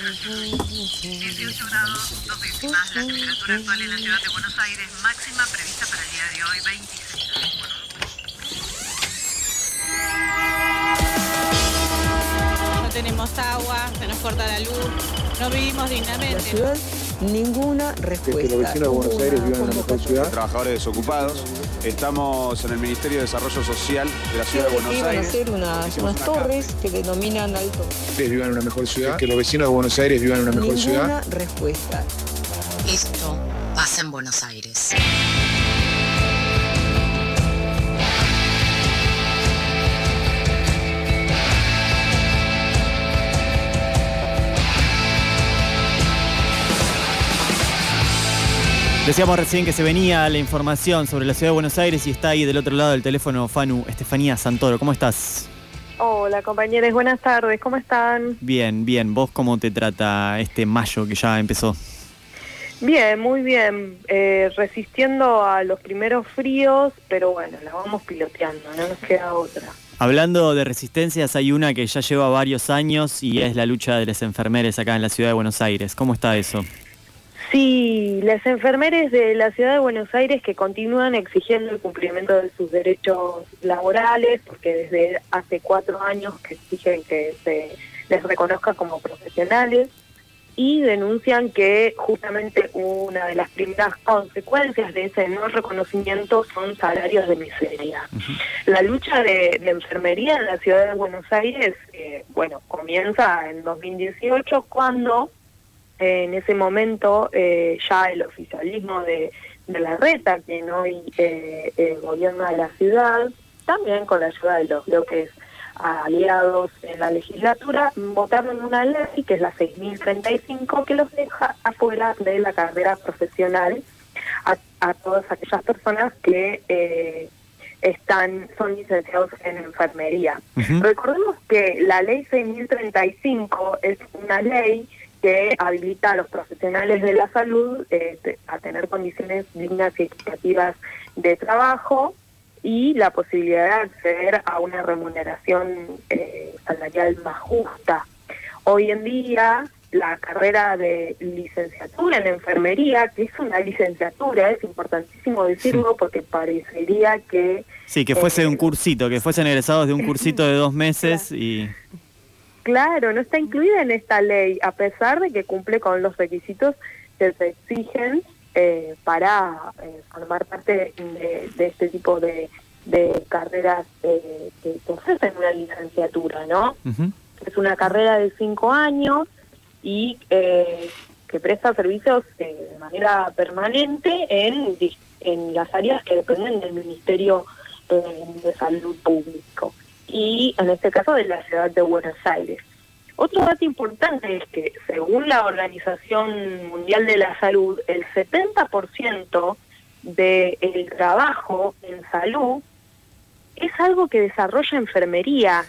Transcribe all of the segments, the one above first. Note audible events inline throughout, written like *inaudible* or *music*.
18 grados, dos décimas. La temperatura actual en la ciudad de Buenos Aires, máxima prevista para el día de hoy, 26 No tenemos agua, se nos corta la luz, no vivimos dignamente. Ninguna que los respuesta. vecinos de Buenos Aires vivan en una mejor ciudad. trabajadores desocupados. Estamos en el Ministerio de Desarrollo Social de la Ciudad de Buenos iban a Aires. hacer unas, unas una torres que denominan alto. Ustedes vivan en una mejor ciudad. Que los vecinos de Buenos Aires vivan en una mejor ciudad. Ninguna respuesta. Esto pasa en Buenos Aires. Decíamos recién que se venía la información sobre la ciudad de Buenos Aires y está ahí del otro lado del teléfono Fanu, Estefanía Santoro. ¿Cómo estás? Hola compañeros, buenas tardes, ¿cómo están? Bien, bien. ¿Vos cómo te trata este mayo que ya empezó? Bien, muy bien, eh, resistiendo a los primeros fríos, pero bueno, la vamos piloteando, no nos queda otra. Hablando de resistencias, hay una que ya lleva varios años y es la lucha de las enfermeras acá en la ciudad de Buenos Aires. ¿Cómo está eso? Sí, las enfermeras de la ciudad de Buenos Aires que continúan exigiendo el cumplimiento de sus derechos laborales, porque desde hace cuatro años que exigen que se les reconozca como profesionales y denuncian que justamente una de las primeras consecuencias de ese no reconocimiento son salarios de miseria. La lucha de, de enfermería en la ciudad de Buenos Aires, eh, bueno, comienza en 2018 cuando en ese momento eh, ya el oficialismo de, de la reta, que hoy eh, eh, gobierna la ciudad, también con la ayuda de los bloques aliados en la legislatura, votaron una ley que es la 6035 que los deja afuera de la carrera profesional a, a todas aquellas personas que eh, están son licenciados en enfermería. Recordemos que la ley 6035 es una ley que habilita a los profesionales de la salud eh, te- a tener condiciones dignas y equitativas de trabajo y la posibilidad de acceder a una remuneración eh, salarial más justa. Hoy en día, la carrera de licenciatura en enfermería, que es una licenciatura, es importantísimo decirlo porque parecería que Sí, que fuese Eh, un cursito, que fuesen egresados de un *laughs* cursito de dos meses y... Claro, no está incluida en esta ley, a pesar de que cumple con los requisitos que se exigen eh, para eh, formar parte de, de este tipo de, de carreras eh, que, que ofrecen una licenciatura, ¿no? Es una carrera de cinco años y que presta servicios de manera permanente en, en las áreas que dependen del Ministerio de Salud Público y en este caso de la ciudad de Buenos Aires. Otro dato importante es que según la Organización Mundial de la Salud, el 70% del trabajo en salud es algo que desarrolla enfermería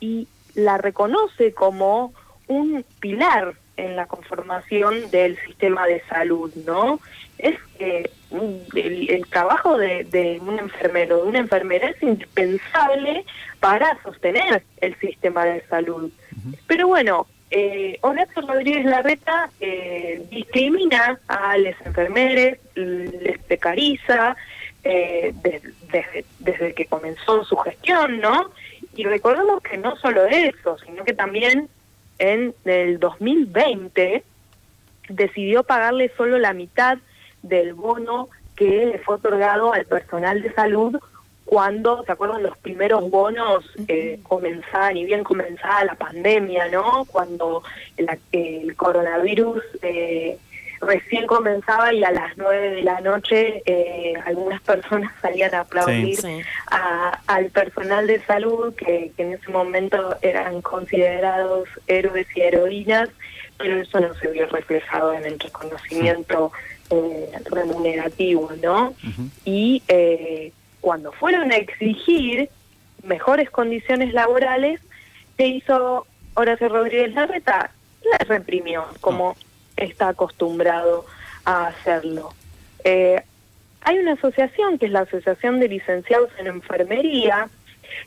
y la reconoce como un pilar en la conformación del sistema de salud, ¿no? Es que el, el trabajo de, de un enfermero, de una enfermera es indispensable para sostener el sistema de salud. Pero bueno, eh, Horacio Rodríguez Larreta eh, discrimina a los enfermeros, les precariza eh, de- desde, desde que comenzó su gestión, ¿no? Y recordemos que no solo eso, sino que también en el 2020 decidió pagarle solo la mitad del bono que le fue otorgado al personal de salud cuando, ¿se acuerdan? Los primeros bonos eh, comenzaban, y bien comenzaba la pandemia, ¿no? Cuando la- el coronavirus eh, recién comenzaba y a las nueve de la noche eh, algunas personas *laughs* salían a aplaudir Sí. a- al personal de salud que, que en ese momento eran considerados héroes y heroínas, pero eso no se vio reflejado en el reconocimiento eh, remunerativo, ¿no? Y eh, cuando fueron a exigir mejores condiciones laborales, ¿qué hizo Horacio Rodríguez Larreta? La reprimió, como está acostumbrado a hacerlo. Eh, hay una asociación que es la Asociación de Licenciados en Enfermería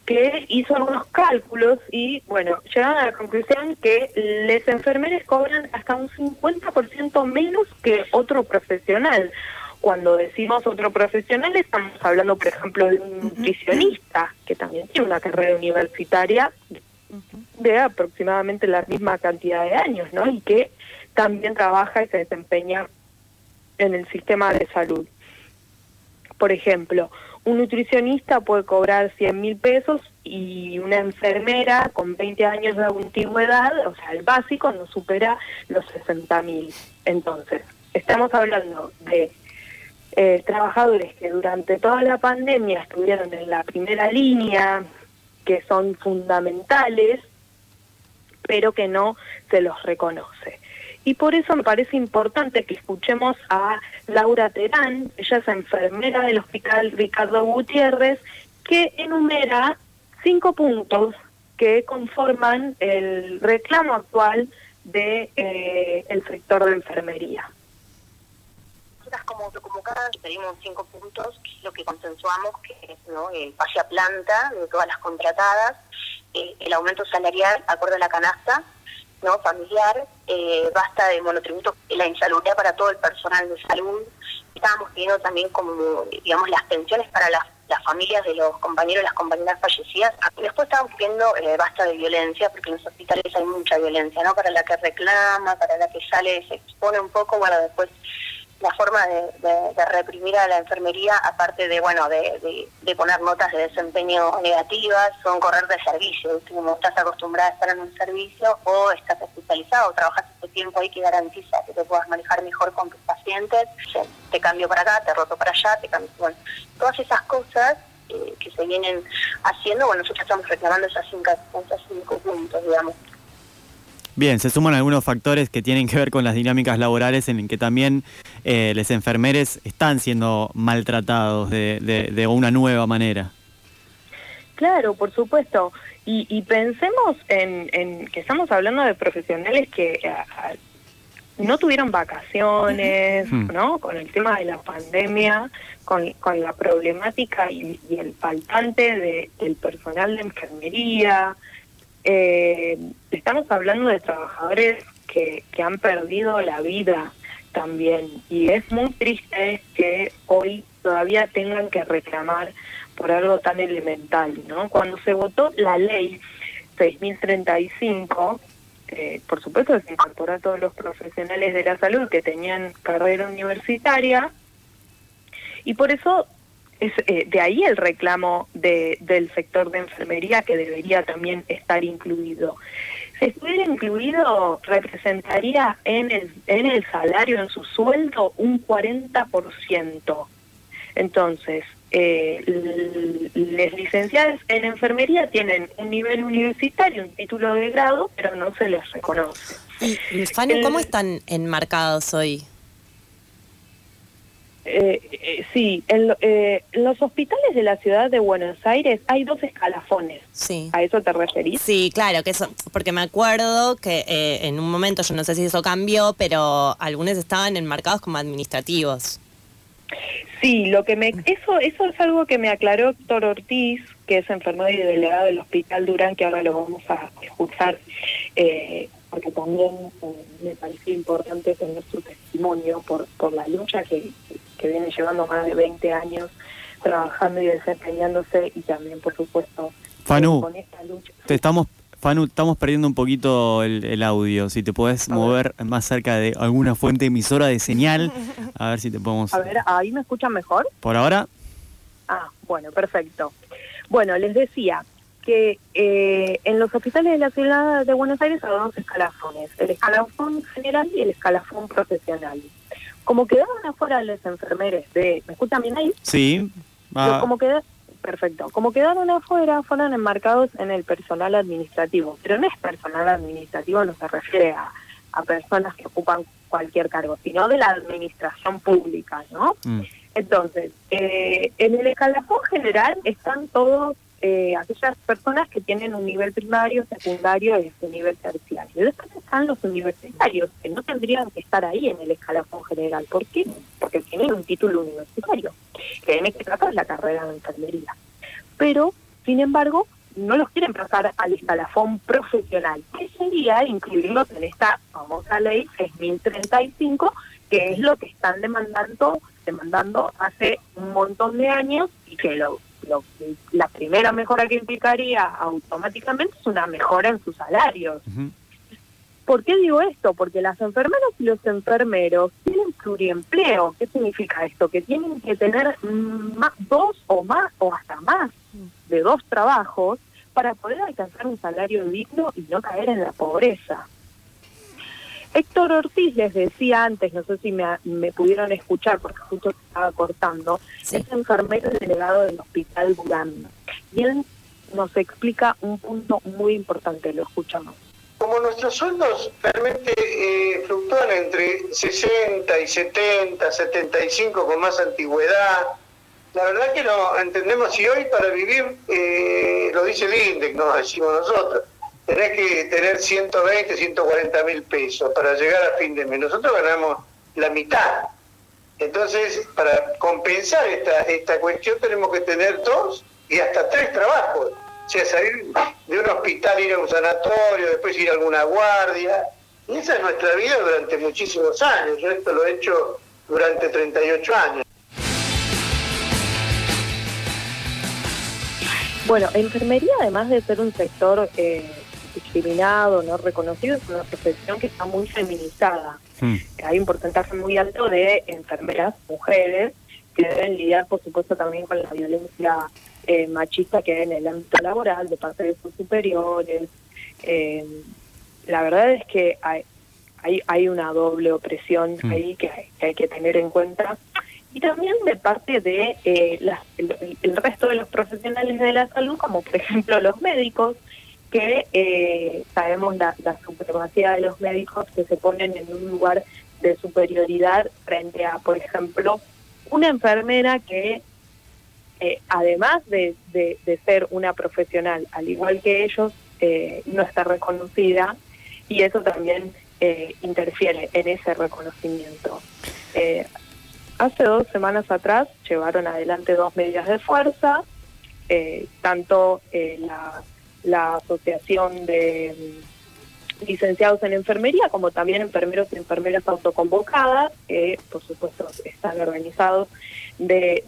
que hizo algunos cálculos y, bueno, llegaron a la conclusión que los enfermeros cobran hasta un 50% menos que otro profesional. Cuando decimos otro profesional, estamos hablando, por ejemplo, de un nutricionista, que también tiene una carrera universitaria de aproximadamente la misma cantidad de años, ¿no? Y que también trabaja y se desempeña en el sistema de salud. Por ejemplo, un nutricionista puede cobrar 100 mil pesos y una enfermera con 20 años de antigüedad, o sea, el básico no supera los 60 mil. Entonces, estamos hablando de eh, trabajadores que durante toda la pandemia estuvieron en la primera línea, que son fundamentales, pero que no se los reconoce. Y por eso me parece importante que escuchemos a Laura Terán, ella es enfermera del Hospital Ricardo Gutiérrez, que enumera cinco puntos que conforman el reclamo actual del de, eh, sector de enfermería. Nosotras como autoconvocadas pedimos cinco puntos, que es lo que consensuamos, que es ¿no? el pase a planta de todas las contratadas, eh, el aumento salarial acorde a la canasta, no familiar, eh, basta de monotributo, la insalubridad para todo el personal de salud. Estábamos pidiendo también como, digamos, las pensiones para las, familias de los compañeros y las compañeras fallecidas. Después estábamos pidiendo eh, basta de violencia, porque en los hospitales hay mucha violencia, ¿no? Para la que reclama, para la que sale, se expone un poco, bueno, después la forma de, reprimir a la enfermería, aparte de, bueno, de, poner notas de desempeño negativas, son correr de servicio. Como estás acostumbrada a estar en un servicio o estás especializado, trabajas este tiempo ahí que garantiza que te puedas manejar mejor con tus pacientes, te cambio para acá, te roto para allá, te cambio, bueno, todas esas cosas eh, que se vienen haciendo, bueno, nosotros estamos reclamando esas cinco, esas cinco puntos, digamos. Bien, se suman algunos factores que tienen que ver con las dinámicas laborales en que también eh, los enfermeros están siendo maltratados de, una nueva manera. Claro, por supuesto. Y, pensemos en, que estamos hablando de profesionales que no tuvieron vacaciones, hmm. ¿no? Con el tema de la pandemia, con, la problemática y, el faltante del personal de enfermería, eh, estamos hablando de trabajadores que, que han perdido la vida también y es muy triste que hoy todavía tengan que reclamar por algo tan elemental, ¿no? Cuando se votó la ley 6035, eh, por supuesto se incorporó a todos los profesionales de la salud que tenían carrera universitaria y por eso es eh, de ahí el reclamo de, del sector de enfermería que debería también estar incluido. Si estuviera incluido, representaría en el, en el salario, en su sueldo, un 40%. Entonces, eh, las licenciadas en enfermería tienen un nivel universitario, un título de grado, pero no se les reconoce. Y, Fanny, ¿cómo están enmarcados hoy? Eh, eh, sí, eh, en, los hospitales de la ciudad de Buenos Aires hay dos escalafones. Sí. ¿A eso te referís? Sí, claro, que eso, porque me acuerdo que eh, en un momento, yo no sé si eso cambió, pero algunos estaban enmarcados como administrativos. Sí, lo que me, eso, eso es algo que me aclaró Héctor Ortiz, que es enfermero y delegado del Hospital Durán, que ahora lo vamos a escuchar porque también me pareció importante tener su testimonio por, por la lucha que, que viene llevando más de 20 años trabajando y desempeñándose y también, por supuesto, Fanu, con esta lucha. Te estamos, Fanu, estamos perdiendo un poquito el, audio. Si te puedes mover más cerca de alguna fuente emisora de señal, *laughs* a ver si te podemos... A ver, ¿ahí me escuchan mejor? ¿Por ahora? Ah, bueno, perfecto. Bueno, les decía que eh, en los hospitales de la ciudad de Buenos Aires hay dos escalafones, el escalafón general y el escalafón profesional como quedaron afuera los enfermeros de... ¿Me escuchan bien ahí? Sí. Como queda, perfecto. Como quedaron afuera, fueron enmarcados en el personal administrativo. Pero no es personal administrativo, no se refiere a, personas que ocupan cualquier cargo, sino de la administración pública, ¿no? Mm. Entonces, eh, en el escalafón general están todos eh, aquellas personas que tienen un nivel primario, secundario y un nivel terciario. Después están los universitarios, que no tendrían que estar ahí en el escalafón general. ¿Por qué? Porque tienen un título universitario, que en este caso es la carrera de enfermería. Pero Sin embargo, no los quieren pasar al escalafón profesional, que sería incluirlos en esta famosa ley 6035, que es lo que están demandando, demandando hace un montón de años y que lo, lo- la primera mejora que implicaría automáticamente es una mejora en sus salarios. ¿Por qué digo esto? Porque las enfermeras y los enfermeros tienen pluriempleo. ¿Qué significa esto? Que tienen que tener más, dos o más o hasta más de dos trabajos para poder alcanzar un salario digno y no caer en la pobreza. Héctor Ortiz les decía antes, no sé si me, me pudieron escuchar porque justo estaba cortando, es enfermero delegado del Hospital Durán. Y él nos explica un punto muy importante, lo escuchamos. Como nuestros sueldos realmente eh, fluctúan entre 60 y 70, 75 con más antigüedad, la verdad que lo entendemos y hoy para vivir, eh, lo dice el INDEC, no lo decimos nosotros, tenés que tener 120, 140 mil pesos para llegar a fin de mes. Nosotros ganamos la mitad. Entonces, para compensar esta, esta cuestión tenemos que tener dos y hasta tres trabajos. O sea, salir de un hospital, ir a un sanatorio, después ir a alguna guardia. Y esa es nuestra vida durante muchísimos años. Yo esto lo he hecho durante 38 años. Bueno, enfermería, además de ser un sector eh, discriminado, no reconocido, es una profesión que está muy feminizada. Hay un porcentaje muy alto de enfermeras, mujeres, que deben lidiar, por supuesto, también con la violencia eh, machista que hay en el ámbito laboral de parte de sus superiores. Eh, la verdad es que hay, hay, hay una doble opresión ahí que hay, que hay que tener en cuenta. Y también de parte de eh, las- el, el resto de los profesionales de la salud, como por ejemplo los médicos, que eh, sabemos la, supremacía de los médicos que se ponen en un lugar de superioridad frente a, por ejemplo, una enfermera que, eh, además de, de- ser una profesional, al igual que ellos, eh, no está reconocida y eso también interfiere en ese reconocimiento. Hace dos semanas atrás llevaron adelante dos medidas de fuerza, tanto la, la Asociación de mm, Licenciados en Enfermería como también enfermeros y enfermeras autoconvocadas, que por supuesto están organizados de,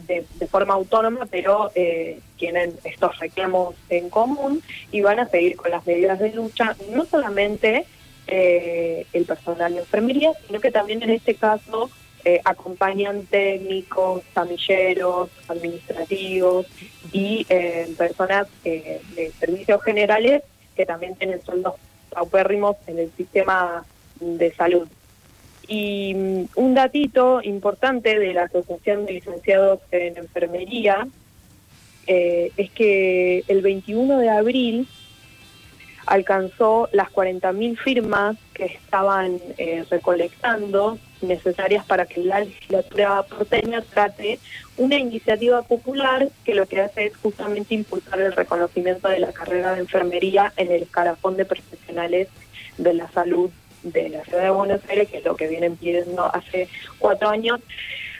forma autónoma, pero eh, tienen estos reclamos en común y van a seguir con las medidas de lucha, no solamente eh, el personal de enfermería, sino que también en este caso eh, acompañan técnicos, camilleros, administrativos y eh, personas eh, de servicios generales que también tienen sueldos paupérrimos en el sistema de salud. Y mm, un datito importante de la Asociación de Licenciados en Enfermería es que el 21 de abril alcanzó las 40.000 firmas que estaban eh, recolectando necesarias para que la legislatura porteña trate una iniciativa popular que lo que hace es justamente impulsar el reconocimiento de la carrera de enfermería en el escalafón de profesionales de la salud de la ciudad de Buenos Aires, que es lo que vienen pidiendo hace cuatro años.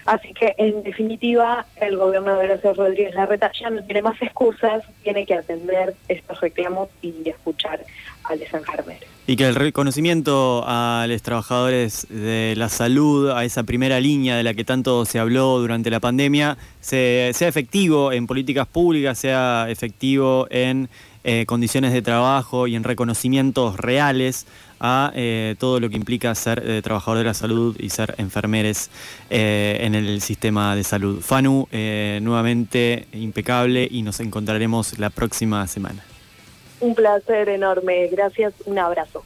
Así que, en definitiva, el gobierno de Horacio Rodríguez Larreta ya no tiene más excusas, tiene que atender estos reclamos y escuchar a los enfermeros. Y que el reconocimiento a los trabajadores de la salud, a esa primera línea de la que tanto se habló durante la pandemia, se- sea efectivo en políticas públicas, sea efectivo en eh, condiciones de trabajo y en reconocimientos reales a eh, todo lo que implica ser eh, trabajador de la salud y ser enfermeres eh, en el sistema de salud. Fanu, nuevamente impecable y nos encontraremos la próxima semana. Un placer enorme, gracias, un abrazo.